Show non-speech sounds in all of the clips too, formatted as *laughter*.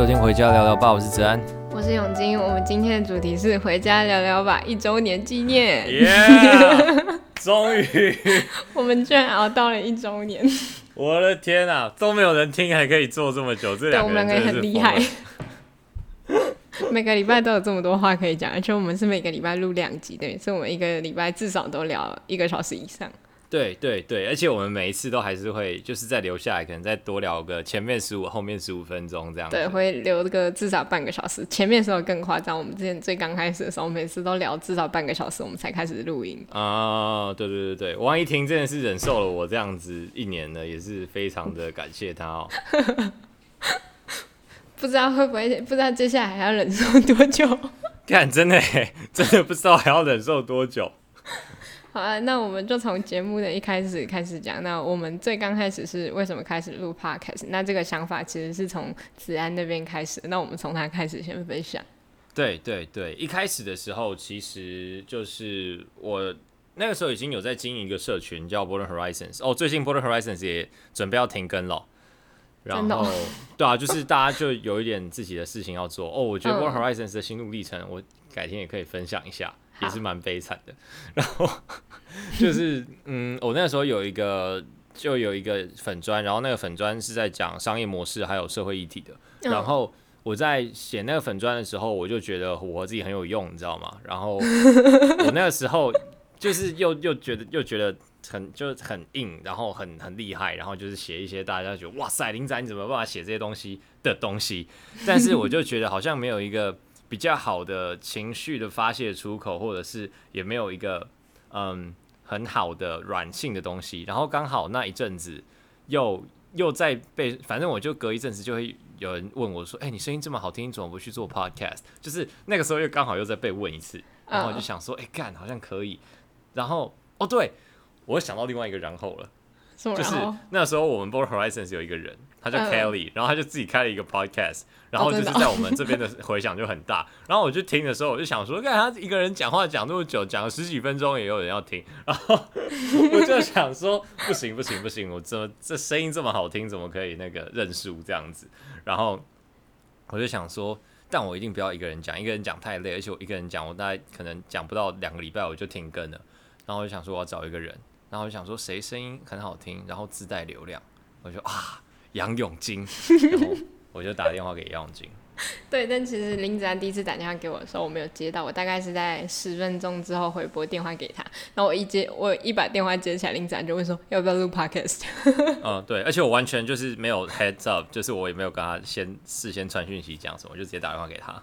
收听《回家聊聊吧》，我是子安，我是永金。我们今天的主题是“回家聊聊吧”一周年纪念。*laughs* 终于，我们居然熬到了一周年！我的天啊，都没有人听，还可以做这么久，这两个人真的是很厉害。每个礼拜都有这么多话可以讲，而且我们是每个礼拜录两集，等于是我们一个礼拜至少都聊一个小时以上。对对对，而且我们每一次都还是会，就是再留下来，可能再多聊个前面十五，后面十五分钟这样。对，会留个至少半个小时。前面的时候更夸张，我们之前最刚开始的时候，每次都聊至少半个小时，我们才开始录音。啊，对对对对，王一婷真的是忍受了我这样子一年了，也是非常的感谢他哦。*laughs* 不知道会不会，不知道接下来还要忍受多久？*laughs* 看，真的，真的不知道还要忍受多久。好啊，那我们就从节目的一开始开始讲。那我们最刚开始是为什么开始录 Podcast？那这个想法其实是从子安那边开始。那我们从他开始先分享。对对对，一开始的时候，其实就是我那个时候已经有在经营一个社群，叫 Border Horizons。哦，最近 Border Horizons 也准备要停更了。然后，对啊，就是大家就有一点自己的事情要做。哦，我觉得 Border Horizons 的心路历程，我改天也可以分享一下。也是蛮悲惨的，然后就是嗯，我那时候有一个就有一个粉砖，然后那个粉砖是在讲商业模式还有社会议题的。然后我在写那个粉砖的时候，我就觉得我自己很有用，你知道吗？然后我那个时候就是又又觉得又觉得很就很硬，然后很很厉害，然后就是写一些大家觉得哇塞，林仔你怎么办法写这些东西的东西？但是我就觉得好像没有一个。比较好的情绪的发泄出口，或者是也没有一个嗯很好的软性的东西，然后刚好那一阵子又又在被，反正我就隔一阵子就会有人问我说：“哎、欸，你声音这么好听，你怎么不去做 podcast？” 就是那个时候又刚好又在被问一次，然后我就想说：“哎、欸，干好像可以。”然后哦，对，我想到另外一个然后了。就是那时候，我们 Border Horizons 有一个人，他叫 Kelly，、uh, 然后他就自己开了一个 podcast，然后就是在我们这边的回响就很大。然后我就听的时候，我就想说，看他一个人讲话讲那么久，讲了十几分钟，也有人要听。然后我就想说，不行不行不行，我怎么这声音这么好听，怎么可以那个认输这样子？然后我就想说，但我一定不要一个人讲，一个人讲太累，而且我一个人讲，我大概可能讲不到两个礼拜我就停更了。然后我就想说，我要找一个人。然后我就想说谁声音很好听，然后自带流量，我就啊杨永金，*laughs* 然后我就打电话给杨永金。对，但其实林子安第一次打电话给我的时候，我没有接到，我大概是在十分钟之后回拨电话给他，然后我一接，我一把电话接起来，林子安就问说要不要录 podcast。*laughs* 嗯，对，而且我完全就是没有 heads up，就是我也没有跟他先事先传讯息讲什么，我就直接打电话给他。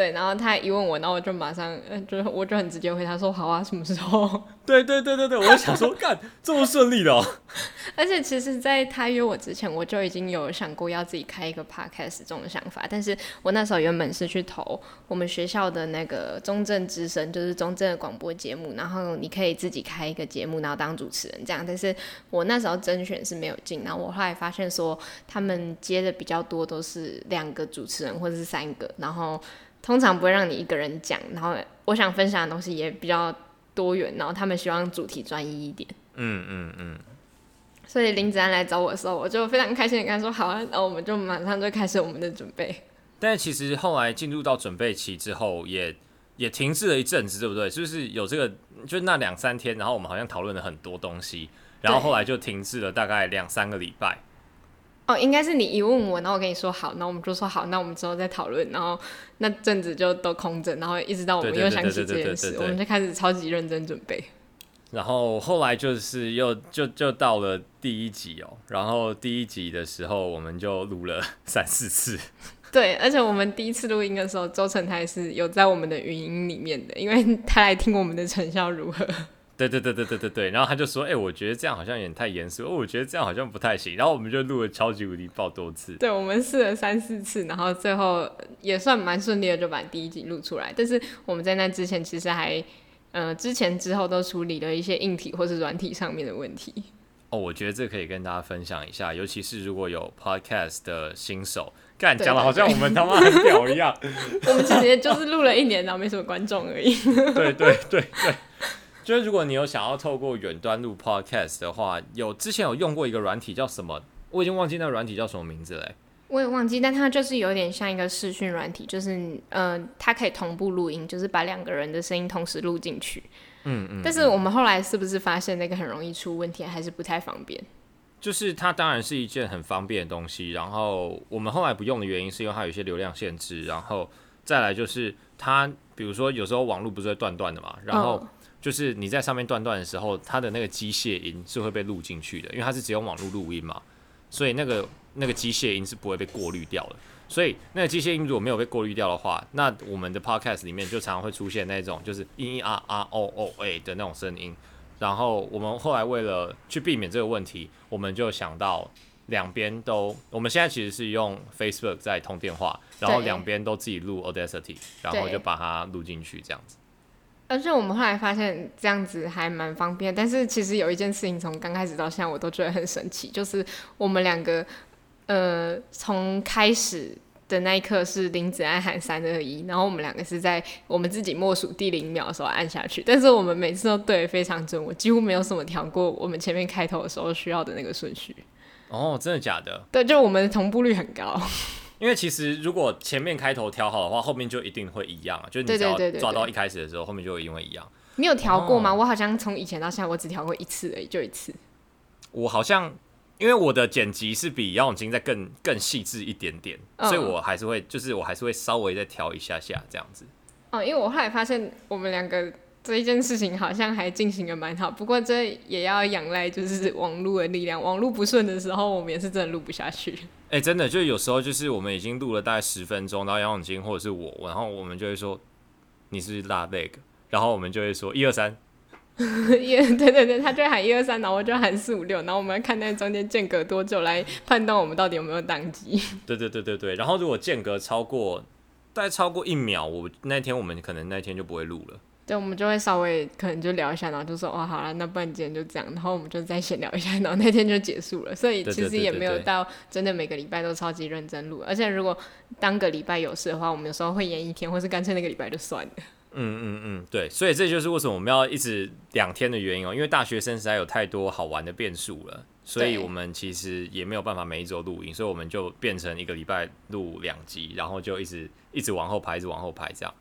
对，然后他一问我，然后我就马上，嗯就我就很直接回他说好啊，什么时候？*laughs* 对对对对对，我就想说，干这么顺利的哦。*laughs* 而且其实，在他约我之前，我就已经有想过要自己开一个 podcast 这种想法。但是我那时候原本是去投我们学校的那个中正之声，就是中正的广播节目，然后你可以自己开一个节目，然后当主持人这样。但是我那时候甄选是没有进，然后我后来发现说，他们接的比较多都是两个主持人或者是三个，然后。通常不会让你一个人讲，然后我想分享的东西也比较多元，然后他们希望主题专一一点。嗯嗯嗯。所以林子安来找我的时候，我就非常开心的跟他说好啊，然后我们就马上就开始我们的准备。但其实后来进入到准备期之后也，也也停滞了一阵子，对不对？就是有这个？就那两三天，然后我们好像讨论了很多东西，然后后来就停滞了大概两三个礼拜。哦，应该是你一问我，然后我跟你说好，那我们就说好，那我们之后再讨论，然后那阵子就都空着，然后一直到我们又想起这件事，我们就开始超级认真准备。然后后来就是又就就到了第一集哦，然后第一集的时候我们就录了 *laughs* 三四次。*laughs* 对，而且我们第一次录音的时候，周成泰是有在我们的语音里面的，因为他来听我们的成效如何。对对对对对对对，然后他就说：“哎、欸，我觉得这样好像有点太严肃，哦，我觉得这样好像不太行。”然后我们就录了超级无敌爆多次。对，我们试了三四次，然后最后也算蛮顺利的，就把第一集录出来。但是我们在那之前其实还，呃，之前之后都处理了一些硬体或是软体上面的问题。哦，我觉得这可以跟大家分享一下，尤其是如果有 podcast 的新手，干讲的好像我们他妈很屌一样。*laughs* 我们其实就是录了一年，然后没什么观众而已。对对对对。对就是如果你有想要透过远端录 podcast 的话，有之前有用过一个软体叫什么？我已经忘记那个软体叫什么名字嘞。我也忘记，但它就是有点像一个视讯软体，就是呃，它可以同步录音，就是把两个人的声音同时录进去。嗯嗯。但是我们后来是不是发现那个很容易出问题，还是不太方便？就是它当然是一件很方便的东西，然后我们后来不用的原因是因为它有一些流量限制，然后再来就是它，比如说有时候网络不是会断断的嘛，然后就是你在上面断断的时候，它的那个机械音是会被录进去的，因为它是只用网络录音嘛，所以那个。那个机械音是不会被过滤掉的，所以那个机械音如果没有被过滤掉的话，那我们的 podcast 里面就常常会出现那种就是咿咿啊啊哦哦哎的那种声音。然后我们后来为了去避免这个问题，我们就想到两边都，我们现在其实是用 Facebook 在通电话，然后两边都自己录 Audacity，然后就把它录进去这样子。而且我们后来发现这样子还蛮方便，但是其实有一件事情从刚开始到现在我都觉得很神奇，就是我们两个。呃，从开始的那一刻是林子安喊三二一，然后我们两个是在我们自己默数第零秒的时候按下去，但是我们每次都对得非常准，我几乎没有什么调过我们前面开头的时候需要的那个顺序。哦，真的假的？对，就我们的同步率很高。因为其实如果前面开头调好的话，后面就一定会一样，就是你只要抓到一开始的时候，后面就一定会一样。你有调过吗？哦、我好像从以前到现在，我只调过一次而已，就一次。我好像。因为我的剪辑是比姚永金再更更细致一点点，哦，所以我还是会，就是我还是会稍微再调一下下这样子。哦，因为我后来发现我们两个这一件事情好像还进行的蛮好，不过这也要仰赖就是网络的力量，网络不顺的时候，我们也是真的录不下去。哎，欸，真的，就有时候就是我们已经录了大概十分钟，然后杨永金或者是我，然后我们就会说你是拉那个，然后我们就会说一二三。*laughs* 对对对，他就喊一二三，然后我就喊四五六，然后我们要看那中间间隔多久来判断我们到底有没有宕机。对对对对对，然后如果间隔超过大概超过一秒，我那天我们可能那天就不会录了。对，我们就会稍微可能就聊一下，然后就说哦好了，那不然今天就这样，然后我们就再闲聊一下，*laughs* 然后那天就结束了。所以其实也没有到真的每个礼拜都超级认真录，而且如果当个礼拜有事的话，我们有时候会延一天，或是干脆那个礼拜就算了。*laughs* 嗯嗯嗯，对，所以这就是为什么我们要一直两天的原因哦，因为大学生实在有太多好玩的变数了，所以我们其实也没有办法每一周录音，所以我们就变成一个礼拜录两集，然后就一直一直往后排，一直往后排这样。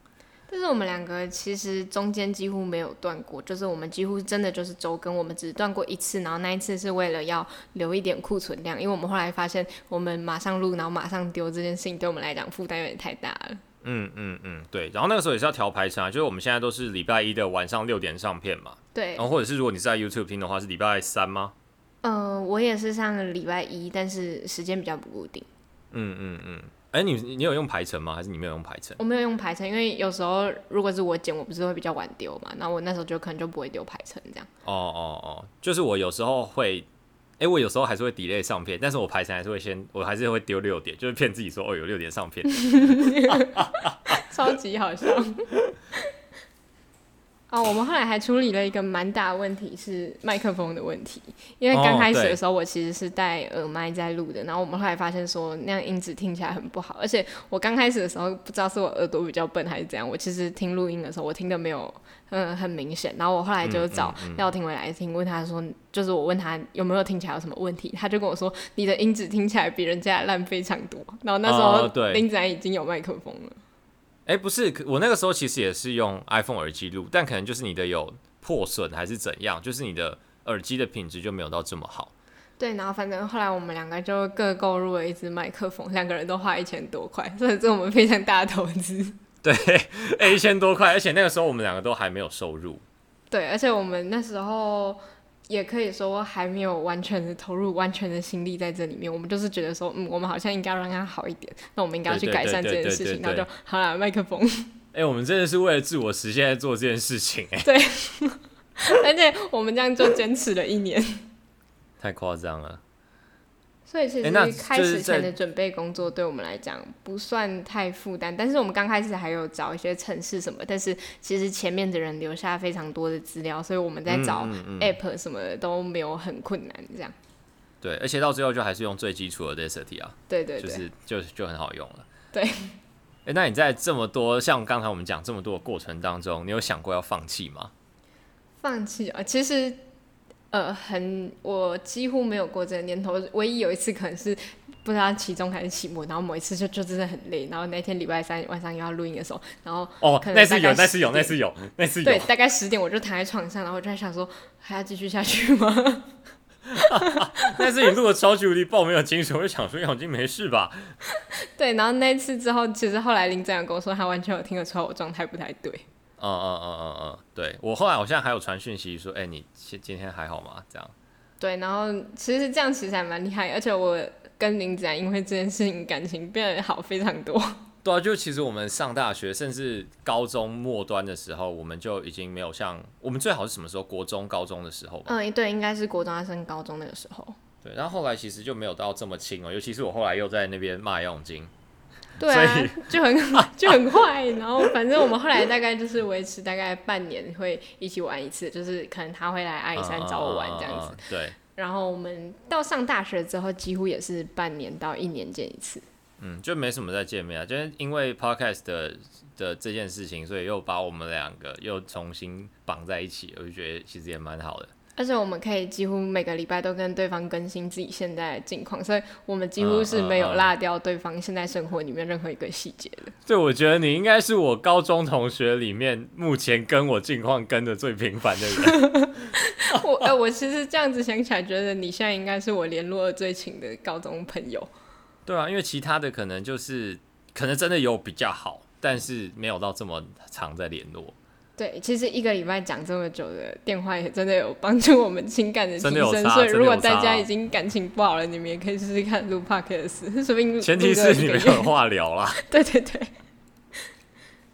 但是我们两个其实中间几乎没有断过，就是我们几乎真的就是周更，我们只断过一次，然后那一次是为了要留一点库存量，因为我们后来发现我们马上录，然后马上丢这件事情对我们来讲负担有点太大了。嗯嗯嗯，对，然后那个时候也是要调排程啊，就是我们现在都是礼拜一的晚上六点上片嘛，对，然后或者是如果你是在 YouTube 听的话，是礼拜三吗？嗯、呃，我也是上礼拜一，但是时间比较不固定。嗯嗯嗯，哎、欸，你你有用排程吗？还是你没有用排程？我没有用排程，因为有时候如果是我剪，我不是会比较晚丢嘛，那我那时候就可能就不会丢排程这样。哦哦哦，就是我有时候会。哎、欸，我有时候还是会 delay 上片，但是我排程还是会先，我还是会丢六点，就是骗自己说哦有六点上片，*laughs* 超级好笑。哦，我们后来还处理了一个蛮大的问题，是麦克风的问题。因为刚开始的时候，我其实是戴耳麦在录的，然后我们后来发现说那样音质听起来很不好，而且我刚开始的时候不知道是我耳朵比较笨还是怎样，我其实听录音的时候我听的没有嗯很明显。然后我后来就找廖廷伟来听，问他说，就是我问他有没有听起来有什么问题，他就跟我说你的音质听起来比人家烂非常多。然后那时候林子安已经有麦克风了。哎、欸，不是，我那个时候其实也是用 iPhone 耳机录，但可能就是你的有破损还是怎样，就是你的耳机的品质就没有到这么好。对，然后反正后来我们两个就各购入了一支麦克风，两个人都花一千多块，所以这是我们非常大的投资。*laughs* 对，哎，一千多块，而且那个时候我们两个都还没有收入。对，而且我们那时候。也可以说还没有完全的投入，完全的心力在这里面。我们就是觉得说，嗯，我们好像应该让它好一点。那我们应该要去改善这件事情。然后就好了，麦克风。*laughs* 哎、欸，我们真的是为了自我实现在做这件事情、欸，哎。对。*laughs* 而且我们这样就坚持了一年。太夸张了。所以其实开始前的准备工作对我们来讲不算太负担，但是我们刚开始还有找一些城市什么，但是其实前面的人留下非常多的资料，所以我们在找 app 什么的都没有很困难这样。对，而且到最后就还是用最基础的 Audacity 啊，对对对，就是就就很好用了。对。*laughs* 哎，那你在这么多像刚才我们讲这么多的过程当中，你有想过要放弃吗？放弃啊，其实。呃，很，我几乎没有过这个念头。唯一有一次可能是不知道期中还是期末，然后某一次就就真的很累，然后那天礼拜三晚上又要录音的时候，然后哦，那次有，那次有，那次有，那次有，对，大概十点我就躺在床上，然后我就在想说还要继续下去吗？*laughs* 但是你录的超级无敌爆没有精神，我就想说杨静没事吧？对，然后那次之后，其实后来林正阳跟我说，他完全有听得出来我状态不太对。嗯嗯嗯嗯嗯，对我后来我现在还有传讯息说，哎、欸，你今今天还好吗？这样。对，然后其实这样其实还蛮厉害，而且我跟林子然因为这件事情感情变得好非常多。*laughs* 对啊，就其实我们上大学甚至高中末端的时候，我们就已经没有像我们最好是什么时候？国中、高中的时候。嗯，对，应该是国中要升高中那个时候。对，然后后来其实就没有到这么亲哦，尤其是我后来又在那边骂杨永金。对啊，就很 *laughs* 就很快，然后反正我们后来大概就是维持大概半年会一起玩一次，就是可能他会来阿里山找我玩这样子。对。然后我们到上大学之后，几乎也是半年到一年见一次。嗯，就没什么再见面啊，就是因为 podcast 的的这件事情，所以又把我们两个又重新绑在一起，我就觉得其实也蛮好的。而且我们可以几乎每个礼拜都跟对方更新自己现在的近况，所以我们几乎是没有落掉对方现在生活里面任何一个细节的。对，我觉得你应该是我高中同学里面目前跟我近况跟的最频繁的人。*laughs* *laughs* 我呃，我其实这样子想起来，觉得你现在应该是我联络的最勤的高中朋友。对啊，因为其他的可能就是可能真的有比较好，但是没有到这么常在联络。对，其实一个礼拜讲这么久的电话也真的有帮助我们情感的提升。所以如果大家已经感情不好了，你们也可以试试看录 Podcast，说不定前提是你们有话聊啦。*laughs* 对对对。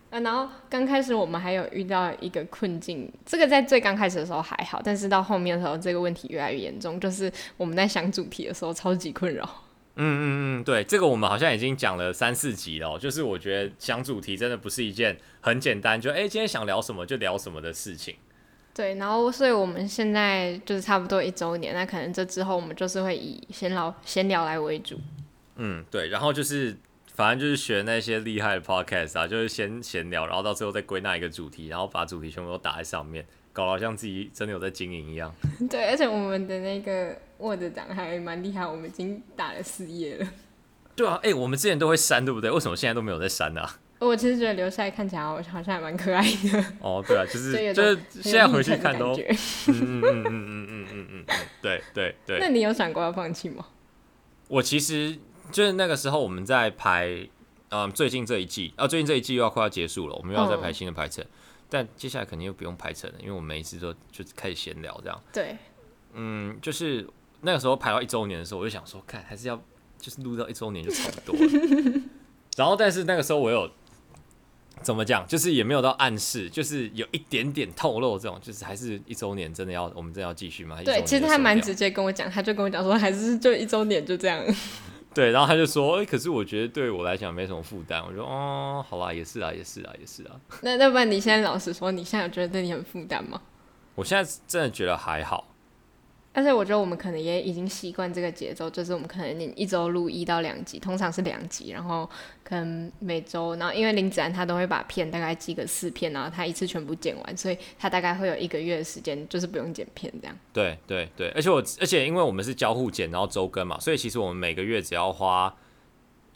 啊，然后刚开始我们还有遇到一个困境，这个在最刚开始的时候还好，但是到后面的时候，这个问题越来越严重，就是我们在想主题的时候超级困扰。嗯嗯嗯，对，这个我们好像已经讲了三四集了。就是我觉得想主题真的不是一件很简单，就哎今天想聊什么就聊什么的事情。对，然后所以我们现在就是差不多一周年，那可能这之后我们就是会以闲聊闲聊来为主。嗯，对，然后就是反正就是学那些厉害的 podcast 啊，就是先闲聊，然后到最后再归纳一个主题，然后把主题全部都打在上面。搞得好像自己真的有在经营一样。*laughs* 对，而且我们的那个 Word 档还蛮厉害，我们已经打了四页了。*laughs* 对啊，哎、欸，我们之前都会删，对不对？为什么现在都没有在删呢？我其实觉得留下来看起来好像还蛮可爱的。哦，对啊，就是就是现在回去看都，嗯嗯嗯嗯嗯嗯嗯嗯，对对对。那你有想过要放弃吗？我其实就是那个时候我们在排，嗯，最近这一季啊，最近这一季又要快要结束了，我们又要再排新的排程。嗯但接下来肯定又不用排程了，因为我们每一次都就开始闲聊这样。对，嗯，就是那个时候排到一周年的时候，我就想说，看还是要就是录到一周年就差不多了。*laughs* 然后，但是那个时候我有怎么讲，就是也没有到暗示，就是有一点点透露这种，就是还是一周年真的要我们真的要继续吗？对，其实他蛮直接跟我讲，他就跟我讲说，还是就一周年就这样。*laughs* 对，然后他就说：“哎、欸，可是我觉得对我来讲没什么负担。”我说：“哦，好啦，也是啊，也是啊，也是啊。”那那不然你现在老实说，你现在有觉得对你很负担吗？我现在真的觉得还好。但是我觉得我们可能也已经习惯这个节奏，就是我们可能一周录一到两集，通常是两集，然后可能每周，然后因为林子安他都会把片大概寄个四片，然后他一次全部剪完，所以他大概会有一个月的时间，就是不用剪片这样。对对对，而且我而且因为我们是交互剪，然后周更嘛，所以其实我们每个月只要花，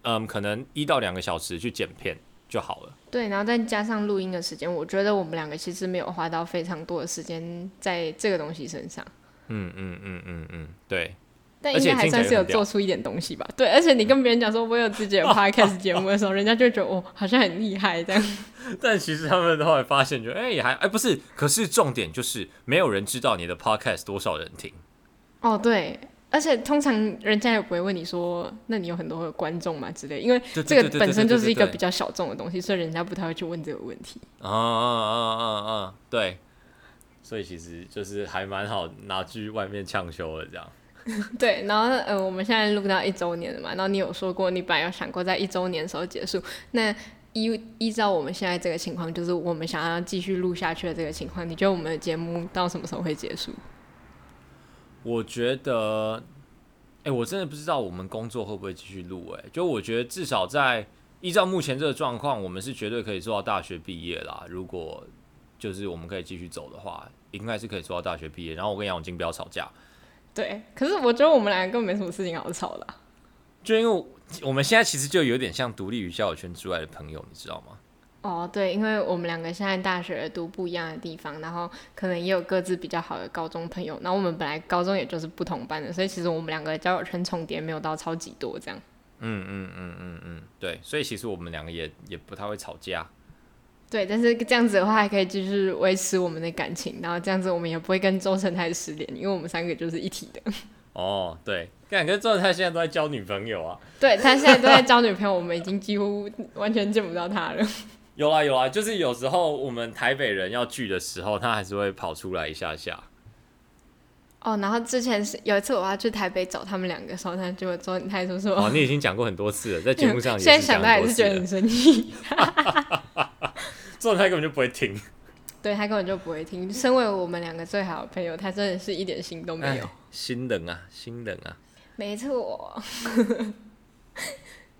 嗯，可能一到两个小时去剪片就好了。对，然后再加上录音的时间，我觉得我们两个其实没有花到非常多的时间在这个东西身上。嗯嗯嗯嗯嗯，对，但应该还算是有做出一点东西吧。对，而且你跟别人讲说我有自己的 podcast 节目的时候，人家就觉得哦，好像很厉害这样。*laughs* 但其实他们后来发现就，就哎也还哎不是，可是重点就是没有人知道你的 podcast 多少人听。哦，对，而且通常人家也不会问你说，那你有很多的观众嘛之类，因为这个本身就是一个比较小众的东西，所以人家不太会去问这个问题。啊啊啊啊啊！对。所以其实就是还蛮好拿去外面呛修的这样。*laughs* 对，然后呃，我们现在录到一周年了嘛，然后你有说过你本来有想过在一周年的时候结束。那依依照我们现在这个情况，就是我们想要继续录下去的这个情况，你觉得我们的节目到什么时候会结束？我觉得，哎、欸，我真的不知道我们工作会不会继续录。哎，就我觉得至少在依照目前这个状况，我们是绝对可以做到大学毕业啦。如果就是我们可以继续走的话。应该是可以做到大学毕业，然后我跟杨永金不要吵架。对，可是我觉得我们两个根本没什么事情好吵的。就因为我们现在其实就有点像独立于交友圈之外的朋友，你知道吗？哦，对，因为我们两个现在大学读不一样的地方，然后可能也有各自比较好的高中朋友。然后我们本来高中也就是不同班的，所以其实我们两个交友圈重叠没有到超级多这样。嗯嗯嗯嗯嗯，对，所以其实我们两个也也不太会吵架。对，但是这样子的话还可以继续维持我们的感情，然后这样子我们也不会跟周成泰失联，因为我们三个就是一体的。*laughs* 哦，对，感觉周成泰现在都在交女朋友啊。*laughs* 对，他现在都在交女朋友，我们已经几乎完全见不到他了。*laughs* 有啊有啊，就是有时候我们台北人要聚的时候，他还是会跑出来一下下。哦，然后之前是有一次我要去台北找他们两个时候，他就说他说说哦，你已经讲过很多次了，在节目上也现在想到还是觉得很生气。做他根本就不会听，对他根本就不会听。身为我们两个最好的朋友，他真的是一点心都没有。心冷啊，心冷啊。没错。*laughs*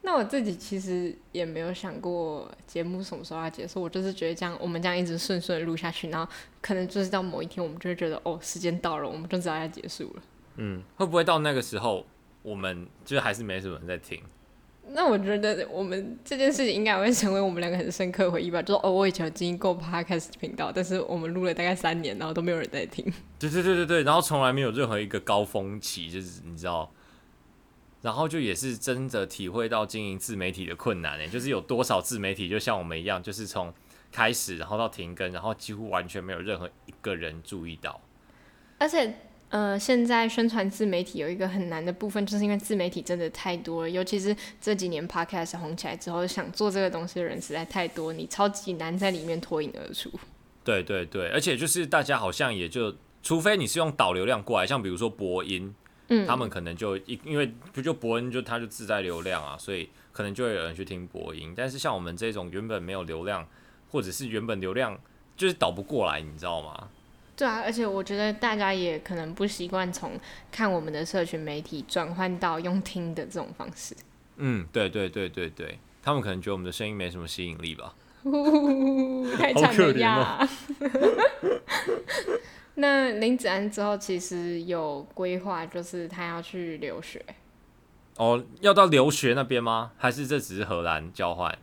那我自己其实也没有想过节目什么时候要结束，我就是觉得这样，我们这样一直顺顺录下去，然后可能就是到某一天，我们就会觉得哦，时间到了，我们就知道要结束了。嗯，会不会到那个时候，我们就还是没什么人在听？那我觉得我们这件事情应该会成为我们两个很深刻回忆吧。就是哦，我以前有经营过 Podcast 频道，但是我们录了大概三年，然后都没有人在听。*laughs* 对对对对对，然后从来没有任何一个高峰期，就是你知道。然后就也是真的体会到经营自媒体的困难诶，就是有多少自媒体就像我们一样，就是从开始然后到停更，然后几乎完全没有任何一个人注意到。而且，呃，现在宣传自媒体有一个很难的部分，就是因为自媒体真的太多了，尤其是这几年 Podcast 红起来之后，想做这个东西的人实在太多，你超级难在里面脱颖而出。对对对，而且就是大家好像也就，除非你是用导流量过来，像比如说播音。嗯，他们可能就因因为不就博音就他就自带流量啊，所以可能就会有人去听播音。但是像我们这种原本没有流量，或者是原本流量就是导不过来，你知道吗？对啊，而且我觉得大家也可能不习惯从看我们的社群媒体转换到用听的这种方式。嗯，对对对对对，他们可能觉得我们的声音没什么吸引力吧。太惨了呀！*laughs* 那林子安之后其实有规划，就是他要去留学。哦，要到留学那边吗？还是这只是荷兰交换？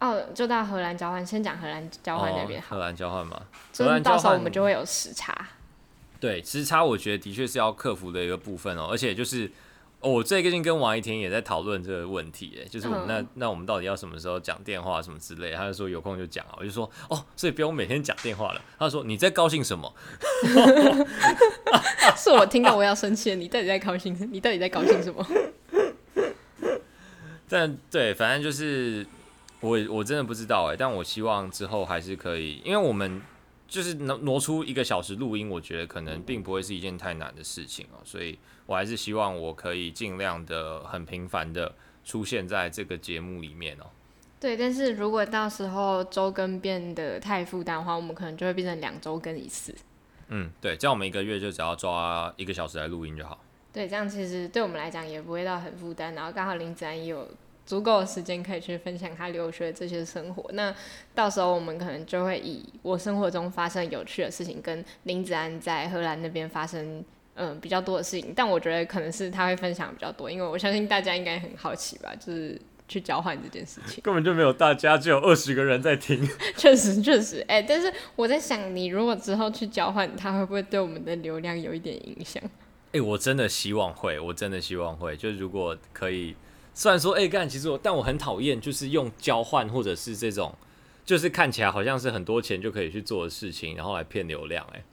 哦，就到荷兰交换。先讲荷兰交换那边。荷兰交换嘛？荷兰到时候我们就会有时差。对，时差我觉得的确是要克服的一个部分哦，而且就是。哦，我最近跟王一婷也在讨论这个问题，哎，就是我们那、嗯、那我们到底要什么时候讲电话什么之类，他就说有空就讲啊，我就说哦，所以不用每天讲电话了。他说你在高兴什么？*laughs* 是我听到我要生气了，你到底在高兴？你到底在高兴什么？*laughs* 但对，反正就是我我真的不知道哎，但我希望之后还是可以，因为我们就是挪挪出一个小时录音，我觉得可能并不会是一件太难的事情哦，所以。我还是希望我可以尽量的很频繁的出现在这个节目里面哦。对，但是如果到时候周更变得太负担的话，我们可能就会变成两周更一次。嗯，对，这样我们一个月就只要抓一个小时来录音就好。对，这样其实对我们来讲也不会到很负担，然后刚好林子安也有足够的时间可以去分享他留学这些生活。那到时候我们可能就会以我生活中发生有趣的事情，跟林子安在荷兰那边发生。嗯，比较多的事情，但我觉得可能是他会分享比较多，因为我相信大家应该很好奇吧，就是去交换这件事情。*laughs* 根本就没有大家，只有二十个人在听。*laughs* 确实，确实，哎、欸，但是我在想，你如果之后去交换，他会不会对我们的流量有一点影响？哎、欸，我真的希望会，我真的希望会。就如果可以，虽然说，哎、欸，干，其实我，但我很讨厌，就是用交换或者是这种，就是看起来好像是很多钱就可以去做的事情，然后来骗流量、欸，哎。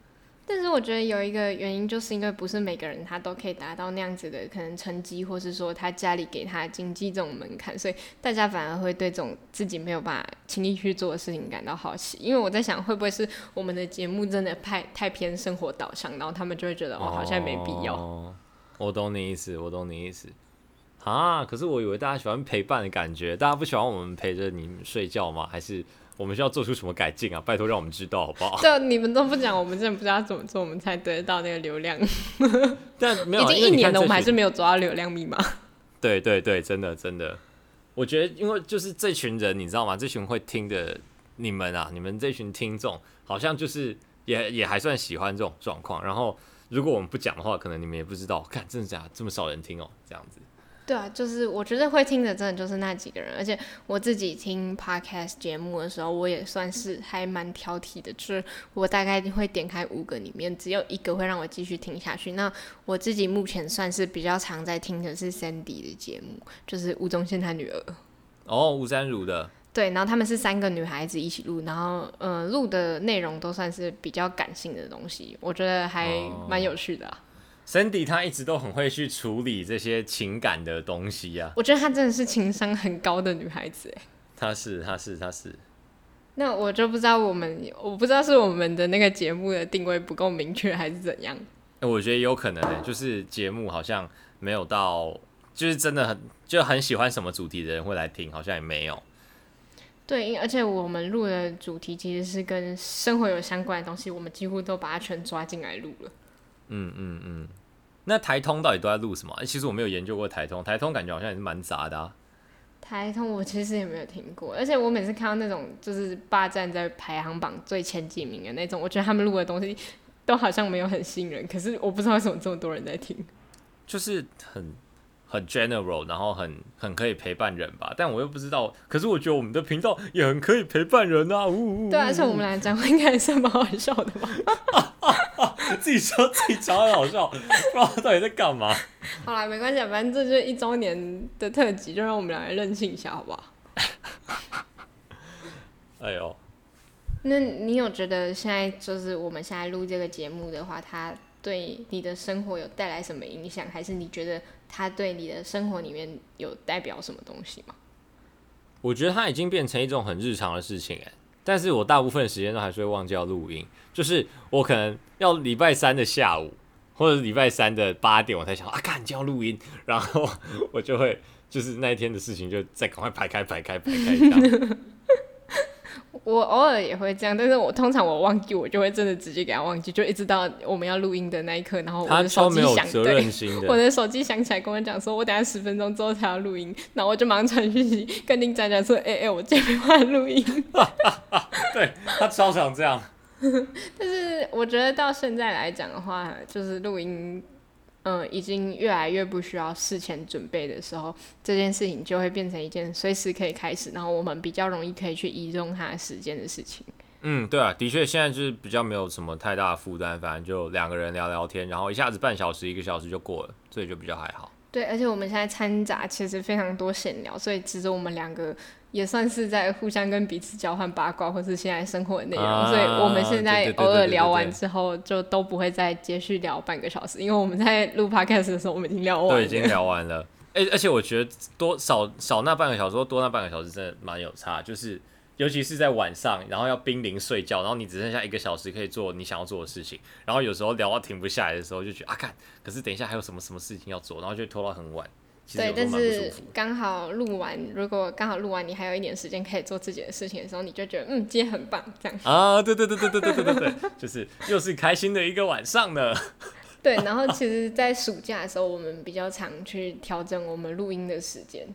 但是我觉得有一个原因，就是因为不是每个人他都可以达到那样子的可能成绩，或是说他家里给他经济这种门槛，所以大家反而会对这种自己没有办法轻易去做的事情感到好奇。因为我在想，会不会是我们的节目真的太太偏生活导向，然后他们就会觉得哦，好像没必要。哦，我懂你意思，我懂你意思。啊，可是我以为大家喜欢陪伴的感觉，大家不喜欢我们陪着你们睡觉吗？还是？我们需要做出什么改进啊？拜托让我们知道好不好？对，你们都不讲，我们真的不知道怎么做，我们才得到那个流量。*laughs* 但没有，已经一年了，我们还是没有抓到流量密码。*laughs* 对对对，真的真的，我觉得因为就是这群人，你知道吗？这群会听的你们啊，你们这群听众，好像就是也也还算喜欢这种状况。然后如果我们不讲的话，可能你们也不知道，看真的假的，这么少人听哦，这样子。对啊，就是我觉得会听的真的就是那几个人，而且我自己听 podcast 节目的时候，我也算是还蛮挑剔的，就是我大概会点开五个里面，只有一个会让我继续听下去。那我自己目前算是比较常在听的是 Sandy 的节目，就是吴宗宪他女儿。哦，吴姗儒的。对，然后他们是三个女孩子一起录，然后呃录的内容都算是比较感性的东西，我觉得还蛮有趣的啊。Sandy 她一直都很会去处理这些情感的东西呀、啊。我觉得她真的是情商很高的女孩子哎。她是，她是，她是。那我就不知道我们，我不知道是我们的那个节目的定位不够明确，还是怎样。我觉得有可能哎，就是节目好像没有到，就是真的很就很喜欢什么主题的人会来听，好像也没有。对，而且我们录的主题其实是跟生活有相关的东西，我们几乎都把它全抓进来录了。嗯嗯嗯，那台通到底都在录什么？欸，其实我没有研究过台通，台通感觉好像也是蛮杂的啊。台通我其实也没有听过，而且我每次看到那种就是霸占在排行榜最前几名的那种，我觉得他们录的东西都好像没有很吸引人。可是我不知道为什么这么多人在听，就是很。很 general，然后很很可以陪伴人吧，但我又不知道。可是我觉得我们的频道也很可以陪伴人啊！呜呜呜对啊，而且我们俩讲话应该也是蛮好笑的吧？*laughs* *laughs* 自己说自己讲很好笑，不知道到底在干嘛。好啦，没关系，反正这就是一周年的特辑，就让我们俩来任性一下，好不好？*laughs* 哎呦，那你有觉得现在就是我们现在录这个节目的话，它对你的生活有带来什么影响？还是你觉得？它对你的生活里面有代表什么东西吗？我觉得它已经变成一种很日常的事情哎，但是我大部分时间都还是会忘记要录音，就是我可能要礼拜三的下午或者礼拜三的八点，我才想啊，赶紧要录音，然后我就会就是那一天的事情就再赶快排开排开排开这样。我偶尔也会这样，但是我通常我忘记，我就会真的直接给他忘记，就一直到我们要录音的那一刻，然后我的手机响，对，*laughs* 我的手机响起来跟我讲说，我等下十分钟之后才要录音，然后我就马上传讯息跟林展讲说，哎、欸、哎、欸，我这边没办法录音。*laughs* *laughs* 对，他超常这样。但是我觉得到现在来讲的话，就是录音。嗯，已经越来越不需要事前准备的时候，这件事情就会变成一件随时可以开始，然后我们比较容易可以去移动它的时间的事情。嗯，对啊，的确现在就是比较没有什么太大的负担，反正就两个人聊聊天，然后一下子半小时、一个小时就过了，所以就比较还好。对，而且我们现在掺杂其实非常多闲聊，所以其实我们两个。也算是在互相跟彼此交换八卦，或是现在生活的内容，啊，所以我们现在偶尔聊完之后，就都不会再继续聊半个小时，因为我们在录 *laughs* podcast 的时候，我们已经聊完了。对，已经聊完了。而，而且我觉得多少少那半个小时，或多那半个小时，真的蛮有差。就是尤其是在晚上，然后要濒临睡觉，然后你只剩下一个小时可以做你想要做的事情，然后有时候聊到停不下来的时候，就觉得啊，看，可是等一下还有什么什么事情要做，然后就拖到很晚。对，但是刚好录完，如果刚好录完，你还有一点时间可以做自己的事情的时候，你就觉得嗯，今天很棒，这样。啊，对对对对对对对对对，就是又是开心的一个晚上呢。对，然后其实，在暑假的时候，我们比较常去调整我们录音的时间。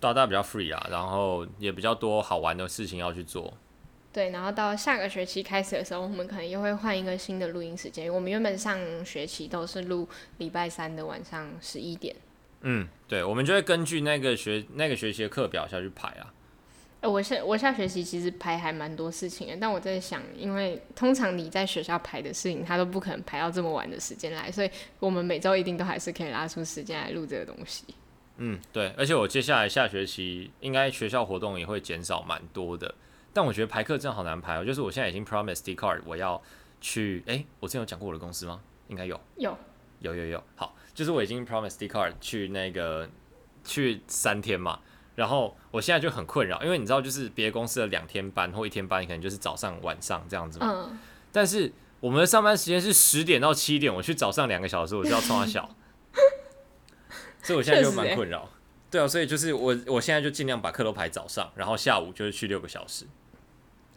大家比较 free 啊，然后也比较多好玩的事情要去做。对，然后到下个学期开始的时候，我们可能又会换一个新的录音时间。我们原本上学期都是录礼拜三的晚上十一点。嗯，对，我们就会根据那个学那个学期的课表下去排啊。呃，我下我下学期其实排还蛮多事情的，但我在想，因为通常你在学校排的事情，他都不可能排到这么晚的时间来，所以我们每周一定都还是可以拉出时间来录这个东西。嗯，对，而且我接下来下学期应该学校活动也会减少蛮多的，但我觉得排课真的好难排哦。就是我现在已经 promise Dcard 我要去，哎，我之前有讲过我的公司吗？应该有，有，有有有，好。就是我已经 promise Dcard 去那个去三天嘛，然后我现在就很困扰，因为你知道，就是别的公司的两天班或一天班，可能就是早上晚上这样子嘛。嗯。但是我们的上班时间是十点到七点，我去早上两个小时，我就要冲他小，*laughs* 所以我现在就蛮困扰。对啊，所以就是我我现在就尽量把课都排早上，然后下午就是去六个小时。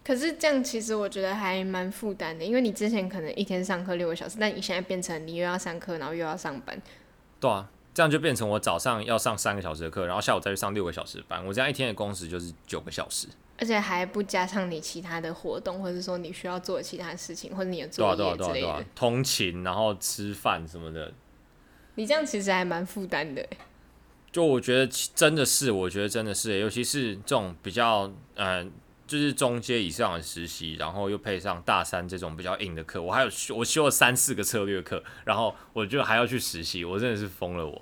可是这样其实我觉得还蛮负担的，因为你之前可能一天上课六个小时，但你现在变成你又要上课，然后又要上班。对啊，这样就变成我早上要上三个小时的课，然后下午再去上六个小时的班，我这样一天的工时就是九个小时。而且还不加上你其他的活动，或者说你需要做的其他事情，或者你的作业之类的。对啊，对啊，对啊，对啊，通勤，然后吃饭什么的。你这样其实还蛮负担的。就我觉得真的是，我觉得真的是，尤其是这种比较嗯、呃，就是中阶以上的实习，然后又配上大三这种比较硬的课，我还有修我修了三四个策略课，然后我就还要去实习，我真的是疯了我。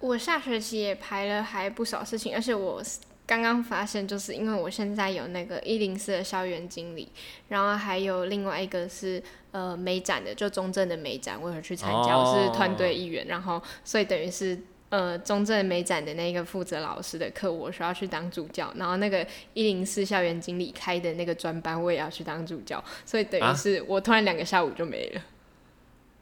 我下学期也排了还不少事情，而且我刚刚发现，就是因为我现在有那个一零四的校园经理，然后还有另外一个是呃美展的，就中正的美展，我有去参加，哦、我是团队一员，然后所以等于是呃中正美展的那个负责老师的课，我说要去当助教，然后那个一零四校园经理开的那个专班，我也要去当助教，所以等于是我突然两个下午就没了。啊、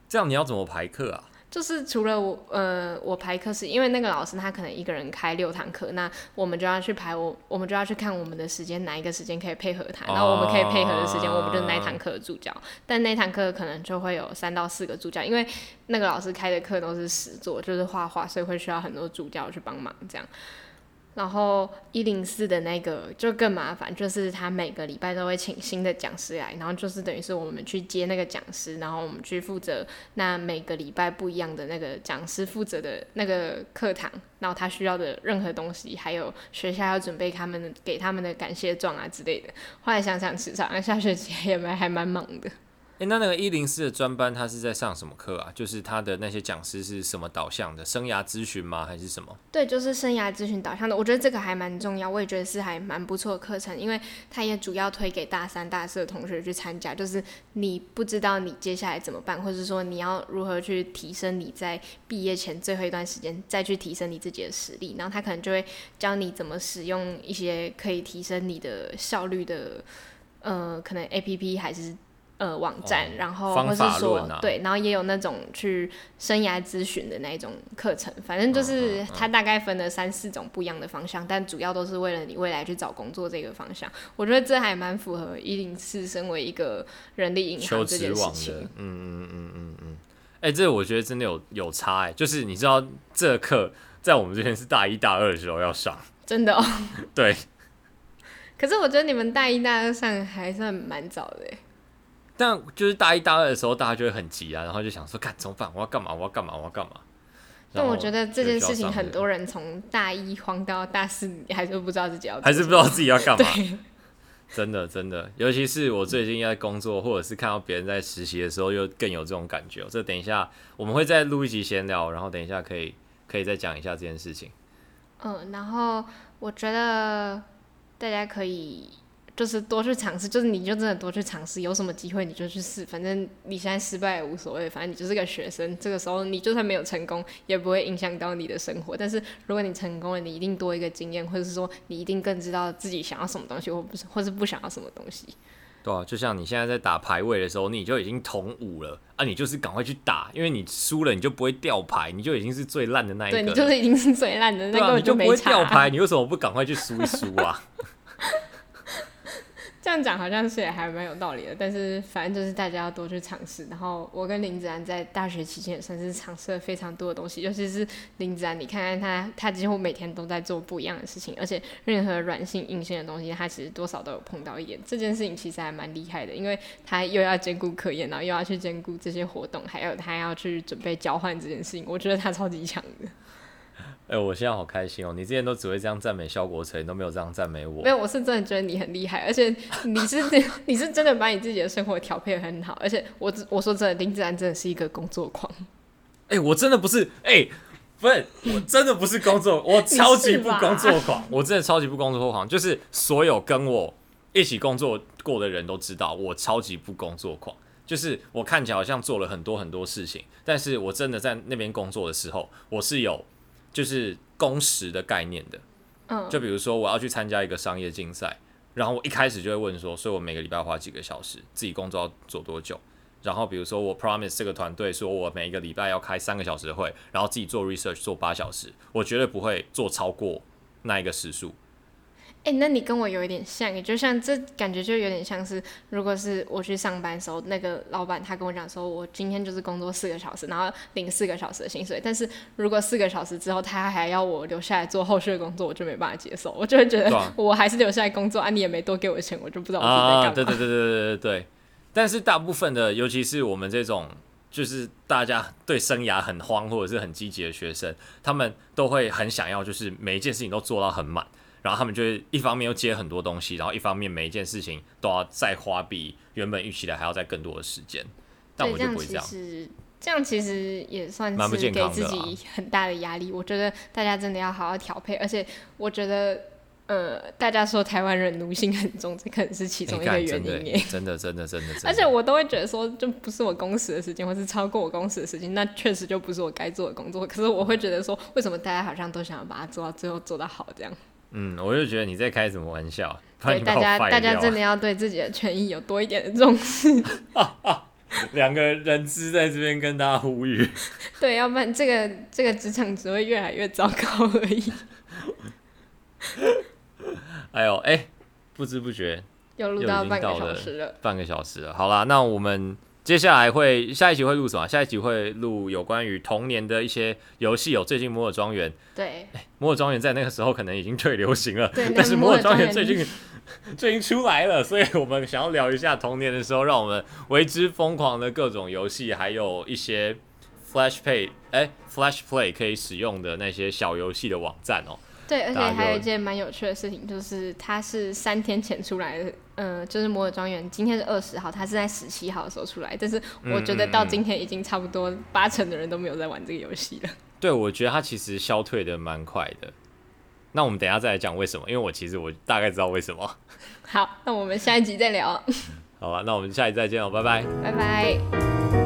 这样你要怎么排课啊？就是除了我，呃，我排课是因为那个老师他可能一个人开六堂课，那我们就要去排我，我们就要去看我们的时间哪一个时间可以配合他，那我们可以配合的时间，我们就那一堂课的助教，但那堂课可能就会有三到四个助教，因为那个老师开的课都是实作，就是画画，所以会需要很多助教去帮忙这样。然后一零四的那个就更麻烦，就是他每个礼拜都会请新的讲师来，然后就是等于是我们去接那个讲师，然后我们去负责那每个礼拜不一样的那个讲师负责的那个课堂，然后他需要的任何东西，还有学校要准备他们给他们的感谢状啊之类的。后来想想，其实好像下学期也蛮还蛮忙的。诶、那那个一零四的专班，他是在上什么课啊？就是他的那些讲师是什么导向的？生涯咨询吗？还是什么？对，就是生涯咨询导向的。我觉得这个还蛮重要，我也觉得是还蛮不错的课程，因为他也主要推给大三、大四的同学去参加。就是你不知道你接下来怎么办，或者说你要如何去提升你在毕业前最后一段时间再去提升你自己的实力，然后他可能就会教你怎么使用一些可以提升你的效率的，呃，可能 APP 还是。呃，网站，然后或是说、啊、对，然后也有那种去生涯咨询的那种课程，反正就是它大概分了三四种不一样的方向，但主要都是为了你未来去找工作这个方向。我觉得这还蛮符合一零四身为一个人力银行这件事情。嗯嗯嗯嗯嗯，哎、欸，这我觉得真的有有差哎、欸，就是你知道这课在我们这边是大一大二的时候要上，真的哦。对。*laughs* 可是我觉得你们大一大二上还算蛮早的、欸。但就是大一、大二的时候，大家就会很急啊，然后就想说：“干怎么办？我要干嘛？我要干嘛？我要干嘛？”但我觉得这件事情，很多人从大一慌到大四，还是不知道自己要，还是不知道自己要干嘛。真的，真的，尤其是我最近在工作，或者是看到别人在实习的时候，又更有这种感觉。这等一下我们会再录一集闲聊，然后等一下可以可以再讲一下这件事情。嗯，然后我觉得大家可以。就是多去尝试，就是你就真的多去尝试，有什么机会你就去试，反正你现在失败也无所谓，反正你就是个学生，这个时候你就算没有成功，也不会影响到你的生活。但是如果你成功了，你一定多一个经验，或者是说你一定更知道自己想要什么东西，或不是，或是不想要什么东西。对啊，就像你现在在打排位的时候，你就已经同五了啊，你就是赶快去打，因为你输了你就不会掉牌，你就已经是最烂的那一个。对，你就是已经是最烂的那个，啊，你就不会掉牌，你为什么不赶快去输一输啊？*laughs* 这样讲好像是也还蛮有道理的，但是反正就是大家要多去尝试。然后我跟林子安在大学期间也算是尝试了非常多的东西，尤其是林子安，你看看他，他几乎每天都在做不一样的事情，而且任何软性、硬性的东西，他其实多少都有碰到一点。这件事情其实还蛮厉害的，因为他又要兼顾课业，然后又要去兼顾这些活动，还有他要去准备交换这件事情，我觉得他超级强的。哎、欸，我现在好开心哦！你之前都只会这样赞美肖国成，你都没有这样赞美我。没有，我是真的觉得你很厉害，而且你是 *laughs* 你是真的把你自己的生活调配得很好，而且我我说真的，林子安真的是一个工作狂。*laughs* 哎、欸，我真的不是，哎、欸，不是，我真的不是工作，我超级不工作狂，我真的超级不工作狂，就是所有跟我一起工作过的人都知道，我超级不工作狂，就是我看起来好像做了很多很多事情，但是我真的在那边工作的时候，我是有。就是工时的概念的，嗯，就比如说我要去参加一个商业竞赛，然后我一开始就会问说，所以我每个礼拜要花几个小时，自己工作要做多久？然后比如说我 promise 这个团队说我每一个礼拜要开三个小时的会，然后自己做 research 做八小时，我绝对不会做超过那一个时数。哎、欸，那你跟我有一点像，也就像这感觉就有点像是，如果是我去上班的时候，那个老板他跟我讲说，我今天就是工作四个小时，然后领四个小时的薪水。但是如果四个小时之后他还要我留下来做后续的工作，我就没办法接受，我就会觉得我还是留下来工作啊，你也没多给我钱，我就不知道我自己在干嘛。啊，对对对对对对对。但是大部分的，尤其是我们这种就是大家对生涯很慌或者是很积极的学生，他们都会很想要，就是每一件事情都做到很满，然后他们就会一方面又接很多东西，然后一方面每一件事情都要再花比原本预期的还要再更多的时间。但我就不会这样。这样其实也算是给自己 *laughs* 很大的压力。我觉得大家真的要好好调配，而且我觉得，呃，大家说台湾人奴性很重，这可能是其中一个原因耶。真的，真的，真的，*laughs* 真的。而且我都会觉得说，就不是我工时的时间，或是超过我工时的时间，那确实就不是我该做的工作。可是我会觉得说，为什么大家好像都想要把它做到最后做到好这样？嗯，我就觉得你在开什么玩笑？对，大家大家真的要对自己的权益有多一点的重视。两个人资在这边跟大家呼吁，*laughs* 对，要不然这个这个职场只会越来越糟糕而已。哎呦，哎、欸，不知不觉又录到半个小时了，半个小时了。好啦，那我们接下来会下一集会录什么？下一集会录有关于童年的一些游戏，有最近摩尔庄园。对，摩尔庄园在那个时候可能已经最流行了，*laughs* 但是摩尔庄园最近。*laughs* 最近出来了，所以我们想要聊一下童年的时候，让我们为之疯狂的各种游戏，还有一些 Flash Play 哎、欸、Flash Play 可以使用的那些小游戏的网站哦。对，而且还有一件蛮有趣的事情，就是它是三天前出来的，嗯、呃，就是摩尔庄园，今天是二十号，它是在十七号的时候出来，但是我觉得到今天已经差不多八成的人都没有在玩这个游戏了。*laughs* 对，我觉得它其实消退的蛮快的。那我们等一下再来讲为什么，因为我其实我大概知道为什么。*laughs* 好，那我们下一集再聊。*laughs* 好吧，那我们下一集再见哦，拜拜。拜拜。